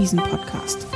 Devisen-Podcast.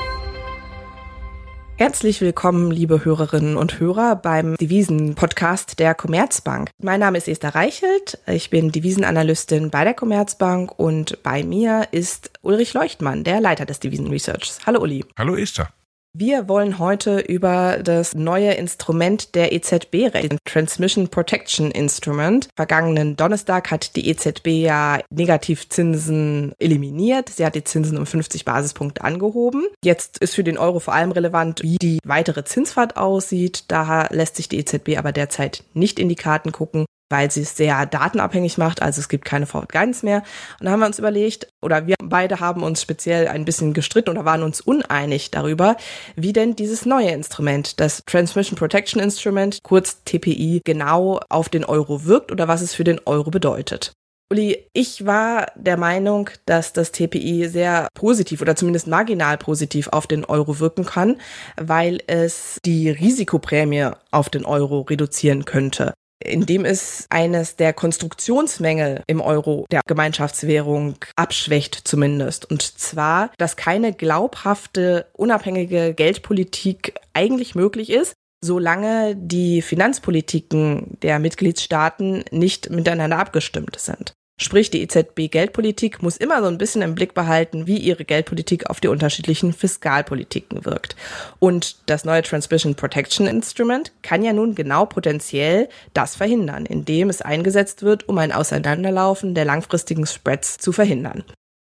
Herzlich willkommen, liebe Hörerinnen und Hörer, beim Devisen-Podcast der Commerzbank. Mein Name ist Esther Reichelt, ich bin Devisenanalystin bei der Commerzbank und bei mir ist Ulrich Leuchtmann, der Leiter des Devisen-Researchs. Hallo Uli. Hallo Esther. Wir wollen heute über das neue Instrument der EZB reden, Transmission Protection Instrument. Vergangenen Donnerstag hat die EZB ja Negativzinsen eliminiert. Sie hat die Zinsen um 50 Basispunkte angehoben. Jetzt ist für den Euro vor allem relevant, wie die weitere Zinsfahrt aussieht. Daher lässt sich die EZB aber derzeit nicht in die Karten gucken weil sie es sehr datenabhängig macht, also es gibt keine Forward Guidance mehr. Und da haben wir uns überlegt, oder wir beide haben uns speziell ein bisschen gestritten oder waren uns uneinig darüber, wie denn dieses neue Instrument, das Transmission Protection Instrument, kurz TPI, genau auf den Euro wirkt oder was es für den Euro bedeutet. Uli, ich war der Meinung, dass das TPI sehr positiv oder zumindest marginal positiv auf den Euro wirken kann, weil es die Risikoprämie auf den Euro reduzieren könnte indem es eines der Konstruktionsmängel im Euro der Gemeinschaftswährung abschwächt zumindest. Und zwar, dass keine glaubhafte, unabhängige Geldpolitik eigentlich möglich ist, solange die Finanzpolitiken der Mitgliedstaaten nicht miteinander abgestimmt sind. Sprich, die EZB-Geldpolitik muss immer so ein bisschen im Blick behalten, wie ihre Geldpolitik auf die unterschiedlichen Fiskalpolitiken wirkt. Und das neue Transmission Protection Instrument kann ja nun genau potenziell das verhindern, indem es eingesetzt wird, um ein Auseinanderlaufen der langfristigen Spreads zu verhindern.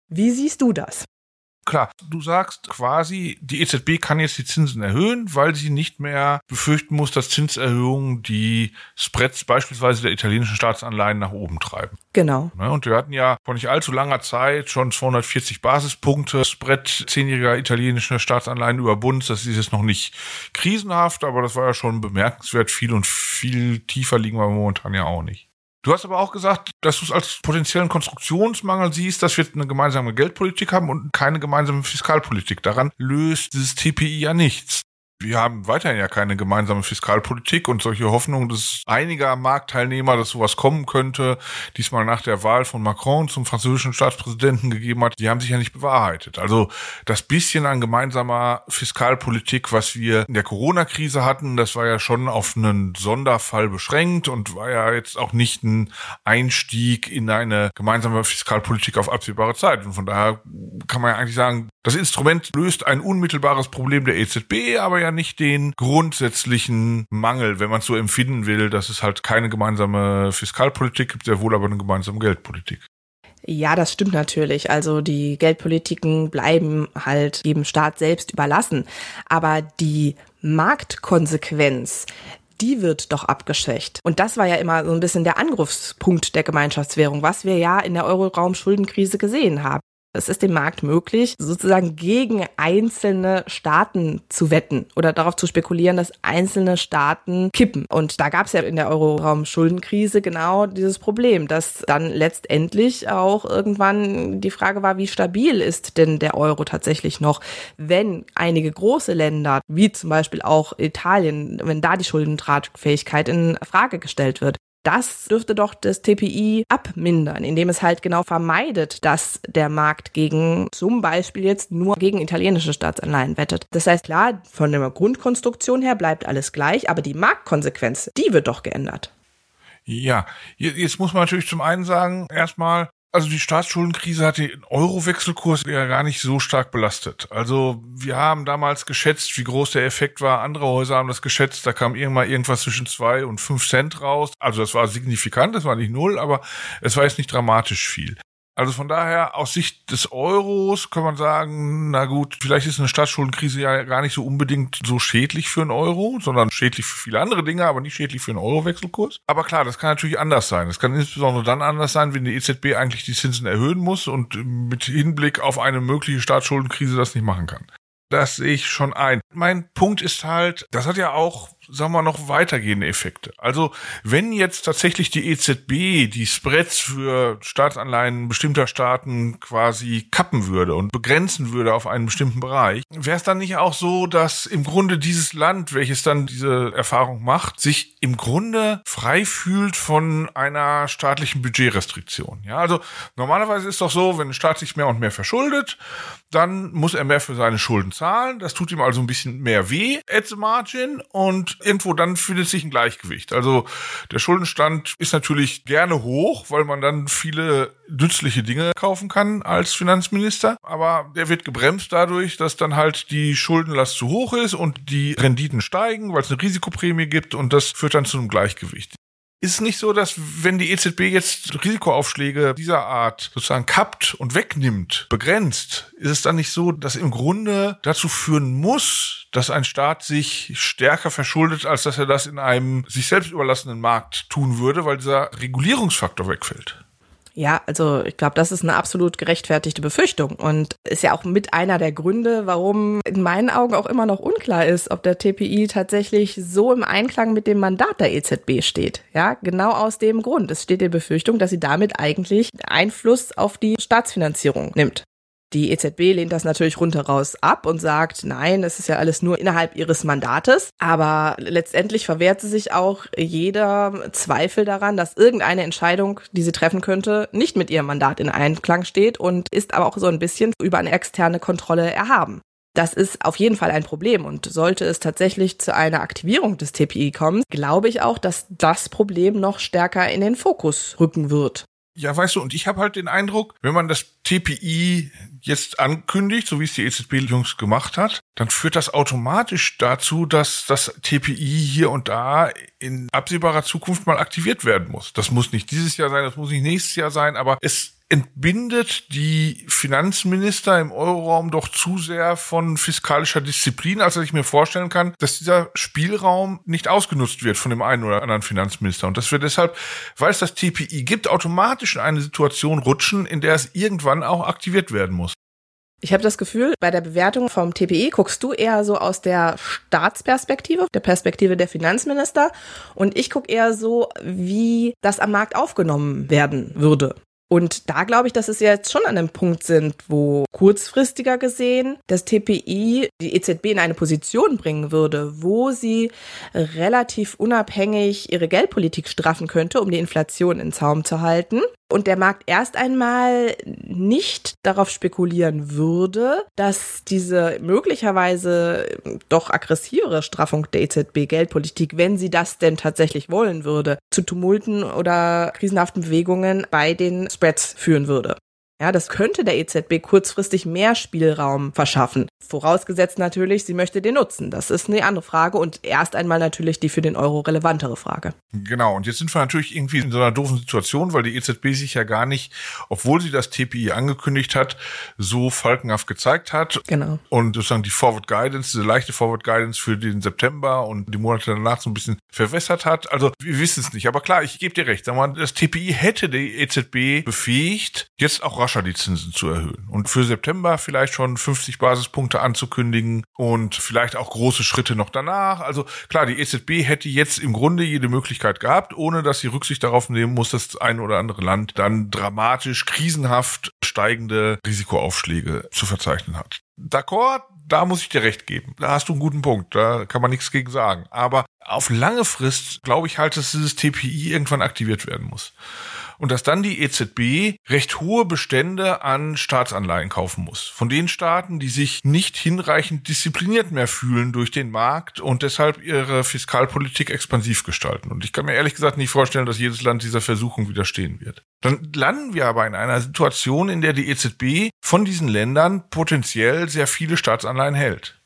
Wie siehst du das? Klar, du sagst quasi, die EZB kann jetzt die Zinsen erhöhen, weil sie nicht mehr befürchten muss, dass Zinserhöhungen die Spreads beispielsweise der italienischen Staatsanleihen nach oben treiben. Genau. Ne, und wir hatten ja vor nicht allzu langer Zeit schon 240 Basispunkte Spread zehnjähriger italienischer Staatsanleihen über Bund. Das ist jetzt noch nicht krisenhaft, aber das war ja schon bemerkenswert viel und viel tiefer liegen wir momentan ja auch nicht. Du hast aber auch gesagt, dass du es als potenziellen Konstruktionsmangel siehst, dass wir eine gemeinsame Geldpolitik haben und keine gemeinsame Fiskalpolitik. Daran löst dieses TPI ja nichts wir haben weiterhin ja keine gemeinsame Fiskalpolitik und solche Hoffnungen, dass einiger Marktteilnehmer, dass sowas kommen könnte, diesmal nach der Wahl von Macron zum französischen Staatspräsidenten gegeben hat, die haben sich ja nicht bewahrheitet. Also das bisschen an gemeinsamer Fiskalpolitik, was wir in der Corona-Krise hatten, das war ja schon auf einen Sonderfall beschränkt und war ja jetzt auch nicht ein Einstieg in eine gemeinsame Fiskalpolitik auf absehbare Zeit. Und von daher kann man ja eigentlich sagen, das Instrument löst ein unmittelbares Problem der EZB, aber ja nicht den grundsätzlichen Mangel, wenn man es so empfinden will, dass es halt keine gemeinsame Fiskalpolitik gibt, sehr wohl aber eine gemeinsame Geldpolitik. Ja, das stimmt natürlich. Also die Geldpolitiken bleiben halt dem Staat selbst überlassen. Aber die Marktkonsequenz, die wird doch abgeschwächt. Und das war ja immer so ein bisschen der Angriffspunkt der Gemeinschaftswährung, was wir ja in der Euroraum-Schuldenkrise gesehen haben. Es ist dem Markt möglich, sozusagen gegen einzelne Staaten zu wetten oder darauf zu spekulieren, dass einzelne Staaten kippen. Und da gab es ja in der Euroraum-Schuldenkrise genau dieses Problem, dass dann letztendlich auch irgendwann die Frage war, wie stabil ist denn der Euro tatsächlich noch, wenn einige große Länder, wie zum Beispiel auch Italien, wenn da die Schuldentragfähigkeit in Frage gestellt wird. Das dürfte doch das TPI abmindern, indem es halt genau vermeidet, dass der Markt gegen zum Beispiel jetzt nur gegen italienische Staatsanleihen wettet. Das heißt, klar, von der Grundkonstruktion her bleibt alles gleich, aber die Marktkonsequenz, die wird doch geändert. Ja, jetzt muss man natürlich zum einen sagen, erstmal, also die Staatsschuldenkrise hat den Euro-Wechselkurs ja gar nicht so stark belastet. Also wir haben damals geschätzt, wie groß der Effekt war. Andere Häuser haben das geschätzt. Da kam irgendwann irgendwas zwischen zwei und fünf Cent raus. Also das war signifikant, das war nicht null, aber es war jetzt nicht dramatisch viel. Also von daher, aus Sicht des Euros kann man sagen, na gut, vielleicht ist eine Staatsschuldenkrise ja gar nicht so unbedingt so schädlich für einen Euro, sondern schädlich für viele andere Dinge, aber nicht schädlich für einen Euro-Wechselkurs. Aber klar, das kann natürlich anders sein. Es kann insbesondere dann anders sein, wenn die EZB eigentlich die Zinsen erhöhen muss und mit Hinblick auf eine mögliche Staatsschuldenkrise das nicht machen kann. Das sehe ich schon ein. Mein Punkt ist halt, das hat ja auch sagen wir noch weitergehende Effekte. Also wenn jetzt tatsächlich die EZB die Spreads für Staatsanleihen bestimmter Staaten quasi kappen würde und begrenzen würde auf einen bestimmten Bereich, wäre es dann nicht auch so, dass im Grunde dieses Land, welches dann diese Erfahrung macht, sich im Grunde frei fühlt von einer staatlichen Budgetrestriktion. Ja, also normalerweise ist doch so, wenn ein Staat sich mehr und mehr verschuldet, dann muss er mehr für seine Schulden zahlen. Das tut ihm also ein bisschen mehr weh at the margin und irgendwo dann findet sich ein Gleichgewicht. Also der Schuldenstand ist natürlich gerne hoch, weil man dann viele nützliche Dinge kaufen kann als Finanzminister, aber der wird gebremst dadurch, dass dann halt die Schuldenlast zu hoch ist und die Renditen steigen, weil es eine Risikoprämie gibt und das führt dann zu einem Gleichgewicht. Ist es nicht so, dass wenn die EZB jetzt Risikoaufschläge dieser Art sozusagen kappt und wegnimmt, begrenzt, ist es dann nicht so, dass im Grunde dazu führen muss, dass ein Staat sich stärker verschuldet, als dass er das in einem sich selbst überlassenen Markt tun würde, weil dieser Regulierungsfaktor wegfällt? Ja, also ich glaube, das ist eine absolut gerechtfertigte Befürchtung und ist ja auch mit einer der Gründe, warum in meinen Augen auch immer noch unklar ist, ob der TPI tatsächlich so im Einklang mit dem Mandat der EZB steht. Ja, genau aus dem Grund. Es steht die Befürchtung, dass sie damit eigentlich Einfluss auf die Staatsfinanzierung nimmt. Die EZB lehnt das natürlich rundheraus ab und sagt, nein, es ist ja alles nur innerhalb ihres Mandates. Aber letztendlich verwehrt sie sich auch jeder Zweifel daran, dass irgendeine Entscheidung, die sie treffen könnte, nicht mit ihrem Mandat in Einklang steht und ist aber auch so ein bisschen über eine externe Kontrolle erhaben. Das ist auf jeden Fall ein Problem und sollte es tatsächlich zu einer Aktivierung des TPI kommen, glaube ich auch, dass das Problem noch stärker in den Fokus rücken wird. Ja, weißt du, und ich habe halt den Eindruck, wenn man das TPI jetzt ankündigt, so wie es die EZB-Jungs gemacht hat, dann führt das automatisch dazu, dass das TPI hier und da in absehbarer Zukunft mal aktiviert werden muss. Das muss nicht dieses Jahr sein, das muss nicht nächstes Jahr sein, aber es entbindet die Finanzminister im Euroraum doch zu sehr von fiskalischer Disziplin, als dass ich mir vorstellen kann, dass dieser Spielraum nicht ausgenutzt wird von dem einen oder anderen Finanzminister. Und dass wir deshalb, weil es das TPI gibt, automatisch in eine Situation rutschen, in der es irgendwann auch aktiviert werden muss. Ich habe das Gefühl, bei der Bewertung vom TPI guckst du eher so aus der Staatsperspektive, der Perspektive der Finanzminister und ich gucke eher so, wie das am Markt aufgenommen werden würde. Und da glaube ich, dass es jetzt schon an einem Punkt sind, wo kurzfristiger gesehen das TPI die EZB in eine Position bringen würde, wo sie relativ unabhängig ihre Geldpolitik straffen könnte, um die Inflation in Zaum zu halten. Und der Markt erst einmal nicht darauf spekulieren würde, dass diese möglicherweise doch aggressivere Straffung der EZB-Geldpolitik, wenn sie das denn tatsächlich wollen würde, zu Tumulten oder krisenhaften Bewegungen bei den Spreads führen würde. Ja, das könnte der EZB kurzfristig mehr Spielraum verschaffen. Vorausgesetzt natürlich, sie möchte den nutzen. Das ist eine andere Frage und erst einmal natürlich die für den Euro relevantere Frage. Genau, und jetzt sind wir natürlich irgendwie in so einer doofen Situation, weil die EZB sich ja gar nicht, obwohl sie das TPI angekündigt hat, so falkenhaft gezeigt hat. Genau. Und sozusagen die Forward Guidance, diese leichte Forward Guidance für den September und die Monate danach so ein bisschen verwässert hat. Also wir wissen es nicht. Aber klar, ich gebe dir recht. Das TPI hätte die EZB befähigt, jetzt auch rascher die Zinsen zu erhöhen. Und für September vielleicht schon 50 Basispunkte anzukündigen und vielleicht auch große Schritte noch danach. Also klar, die EZB hätte jetzt im Grunde jede Möglichkeit gehabt, ohne dass sie Rücksicht darauf nehmen muss, dass das ein oder andere Land dann dramatisch, krisenhaft steigende Risikoaufschläge zu verzeichnen hat. D'accord, da muss ich dir recht geben. Da hast du einen guten Punkt. Da kann man nichts gegen sagen. Aber auf lange Frist glaube ich halt, dass dieses TPI irgendwann aktiviert werden muss und dass dann die EZB recht hohe Bestände an Staatsanleihen kaufen muss. Von den Staaten, die sich nicht hinreichend diszipliniert mehr fühlen durch den Markt und deshalb ihre Fiskalpolitik expansiv gestalten. Und ich kann mir ehrlich gesagt nicht vorstellen, dass jedes Land dieser Versuchung widerstehen wird. Dann landen wir aber in einer Situation, in der die EZB von diesen Ländern potenziell sehr viele Staatsanleihen hält.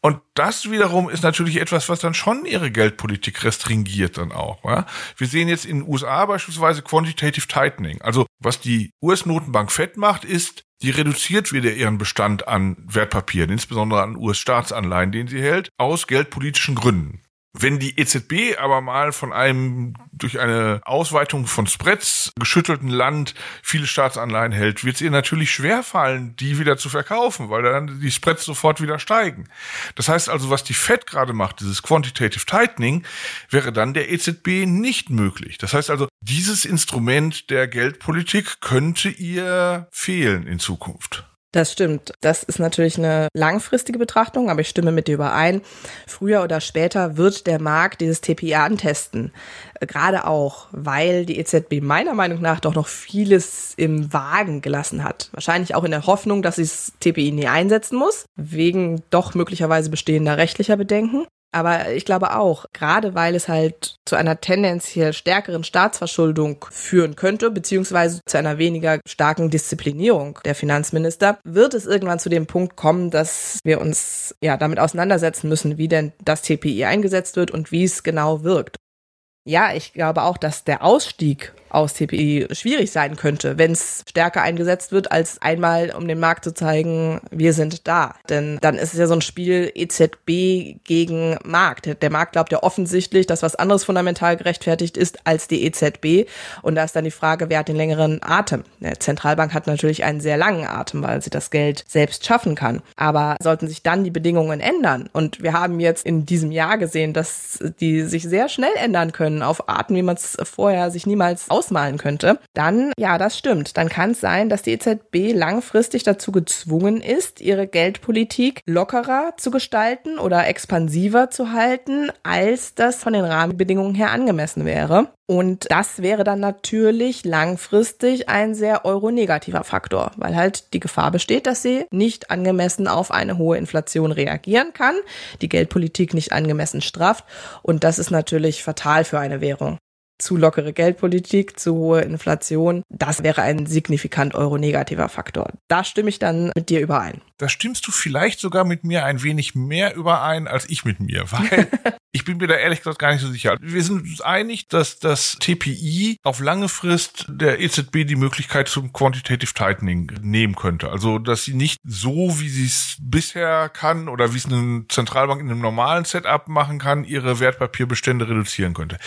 Und das wiederum ist natürlich etwas, was dann schon ihre Geldpolitik restringiert dann auch. Ja? Wir sehen jetzt in den USA beispielsweise Quantitative Tightening. Also was die US-Notenbank Fed macht, ist, die reduziert wieder ihren Bestand an Wertpapieren, insbesondere an US-Staatsanleihen, den sie hält, aus geldpolitischen Gründen. Wenn die EZB aber mal von einem durch eine Ausweitung von Spreads geschüttelten Land viele Staatsanleihen hält, wird es ihr natürlich schwerfallen, die wieder zu verkaufen, weil dann die Spreads sofort wieder steigen. Das heißt also, was die Fed gerade macht, dieses Quantitative Tightening, wäre dann der EZB nicht möglich. Das heißt also, dieses Instrument der Geldpolitik könnte ihr fehlen in Zukunft. Das stimmt. Das ist natürlich eine langfristige Betrachtung, aber ich stimme mit dir überein. Früher oder später wird der Markt dieses TPI antesten. Gerade auch, weil die EZB meiner Meinung nach doch noch vieles im Wagen gelassen hat. Wahrscheinlich auch in der Hoffnung, dass sie das TPI nie einsetzen muss, wegen doch möglicherweise bestehender rechtlicher Bedenken. Aber ich glaube auch, gerade weil es halt zu einer tendenziell stärkeren Staatsverschuldung führen könnte, beziehungsweise zu einer weniger starken Disziplinierung der Finanzminister, wird es irgendwann zu dem Punkt kommen, dass wir uns ja damit auseinandersetzen müssen, wie denn das TPI eingesetzt wird und wie es genau wirkt. Ja, ich glaube auch, dass der Ausstieg aus TPI schwierig sein könnte, wenn es stärker eingesetzt wird, als einmal, um dem Markt zu zeigen, wir sind da. Denn dann ist es ja so ein Spiel EZB gegen Markt. Der Markt glaubt ja offensichtlich, dass was anderes fundamental gerechtfertigt ist als die EZB. Und da ist dann die Frage, wer hat den längeren Atem? Die Zentralbank hat natürlich einen sehr langen Atem, weil sie das Geld selbst schaffen kann. Aber sollten sich dann die Bedingungen ändern, und wir haben jetzt in diesem Jahr gesehen, dass die sich sehr schnell ändern können auf Arten, wie man es vorher sich niemals aus ausmalen könnte, dann, ja, das stimmt. Dann kann es sein, dass die EZB langfristig dazu gezwungen ist, ihre Geldpolitik lockerer zu gestalten oder expansiver zu halten, als das von den Rahmenbedingungen her angemessen wäre. Und das wäre dann natürlich langfristig ein sehr euronegativer Faktor, weil halt die Gefahr besteht, dass sie nicht angemessen auf eine hohe Inflation reagieren kann, die Geldpolitik nicht angemessen strafft. Und das ist natürlich fatal für eine Währung zu lockere Geldpolitik, zu hohe Inflation, das wäre ein signifikant euro-negativer Faktor. Da stimme ich dann mit dir überein. Da stimmst du vielleicht sogar mit mir ein wenig mehr überein als ich mit mir, weil ich bin mir da ehrlich gesagt gar nicht so sicher. Wir sind uns einig, dass das TPI auf lange Frist der EZB die Möglichkeit zum Quantitative Tightening nehmen könnte. Also, dass sie nicht so, wie sie es bisher kann oder wie es eine Zentralbank in einem normalen Setup machen kann, ihre Wertpapierbestände reduzieren könnte.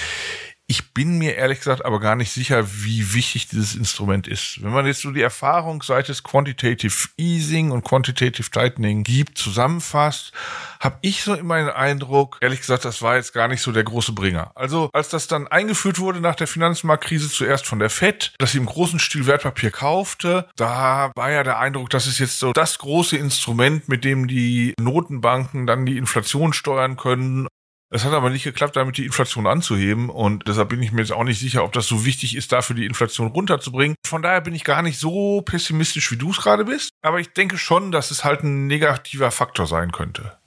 Ich bin mir ehrlich gesagt aber gar nicht sicher, wie wichtig dieses Instrument ist. Wenn man jetzt so die Erfahrung seit es Quantitative Easing und Quantitative Tightening gibt, zusammenfasst, habe ich so immer den Eindruck, ehrlich gesagt, das war jetzt gar nicht so der große Bringer. Also als das dann eingeführt wurde nach der Finanzmarktkrise zuerst von der Fed, dass sie im großen Stil Wertpapier kaufte, da war ja der Eindruck, das ist jetzt so das große Instrument, mit dem die Notenbanken dann die Inflation steuern können es hat aber nicht geklappt, damit die Inflation anzuheben und deshalb bin ich mir jetzt auch nicht sicher, ob das so wichtig ist, dafür die Inflation runterzubringen. Von daher bin ich gar nicht so pessimistisch, wie du es gerade bist, aber ich denke schon, dass es halt ein negativer Faktor sein könnte.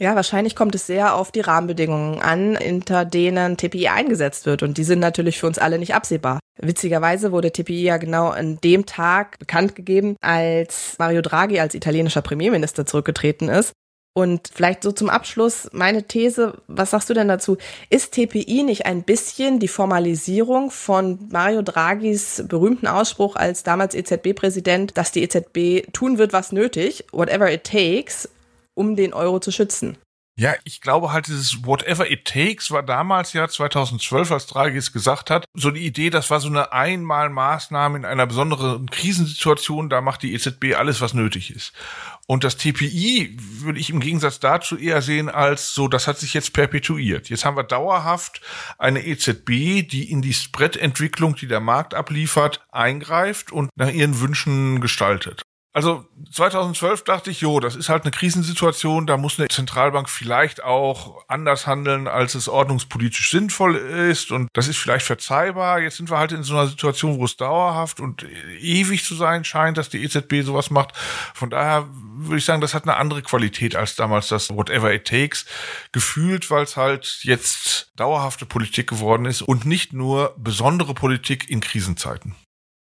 Ja, wahrscheinlich kommt es sehr auf die Rahmenbedingungen an, unter denen TPI eingesetzt wird. Und die sind natürlich für uns alle nicht absehbar. Witzigerweise wurde TPI ja genau an dem Tag bekannt gegeben, als Mario Draghi als italienischer Premierminister zurückgetreten ist. Und vielleicht so zum Abschluss meine These, was sagst du denn dazu? Ist TPI nicht ein bisschen die Formalisierung von Mario Draghis berühmten Ausspruch als damals EZB-Präsident, dass die EZB tun wird, was nötig, whatever it takes, um den Euro zu schützen? Ja, ich glaube halt, dieses Whatever it takes war damals ja 2012, als Draghi es gesagt hat, so die Idee, das war so eine Einmalmaßnahme in einer besonderen Krisensituation, da macht die EZB alles, was nötig ist. Und das TPI würde ich im Gegensatz dazu eher sehen als so, das hat sich jetzt perpetuiert. Jetzt haben wir dauerhaft eine EZB, die in die Spread-Entwicklung, die der Markt abliefert, eingreift und nach ihren Wünschen gestaltet. Also 2012 dachte ich, jo, das ist halt eine Krisensituation, da muss eine Zentralbank vielleicht auch anders handeln, als es ordnungspolitisch sinnvoll ist und das ist vielleicht verzeihbar. Jetzt sind wir halt in so einer Situation, wo es dauerhaft und ewig zu sein scheint, dass die EZB sowas macht. Von daher würde ich sagen, das hat eine andere Qualität als damals das Whatever It Takes gefühlt, weil es halt jetzt dauerhafte Politik geworden ist und nicht nur besondere Politik in Krisenzeiten.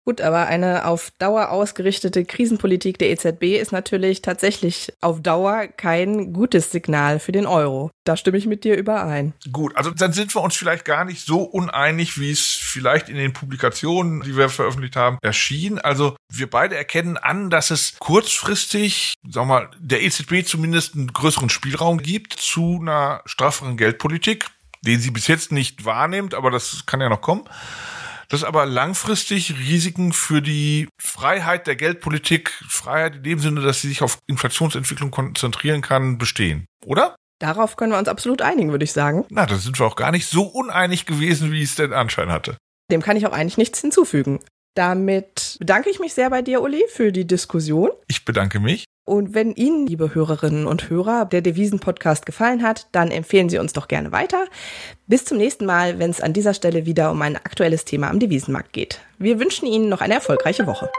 Gut, aber eine auf Dauer ausgerichtete Krisenpolitik der EZB ist natürlich tatsächlich auf Dauer kein gutes Signal für den Euro. Da stimme ich mit dir überein. Gut, also dann sind wir uns vielleicht gar nicht so uneinig, wie es vielleicht in den Publikationen, die wir veröffentlicht haben, erschien. Also wir beide erkennen an, dass es kurzfristig, sagen wir mal, der EZB zumindest einen größeren Spielraum gibt zu einer strafferen Geldpolitik den sie bis jetzt nicht wahrnimmt, aber das kann ja noch kommen dass aber langfristig Risiken für die Freiheit der Geldpolitik, Freiheit in dem Sinne, dass sie sich auf Inflationsentwicklung konzentrieren kann, bestehen. Oder? Darauf können wir uns absolut einigen, würde ich sagen. Na, da sind wir auch gar nicht so uneinig gewesen, wie es den Anschein hatte. Dem kann ich auch eigentlich nichts hinzufügen. Damit bedanke ich mich sehr bei dir, Uli, für die Diskussion. Ich bedanke mich. Und wenn Ihnen, liebe Hörerinnen und Hörer, der Devisen-Podcast gefallen hat, dann empfehlen Sie uns doch gerne weiter. Bis zum nächsten Mal, wenn es an dieser Stelle wieder um ein aktuelles Thema am Devisenmarkt geht. Wir wünschen Ihnen noch eine erfolgreiche Woche.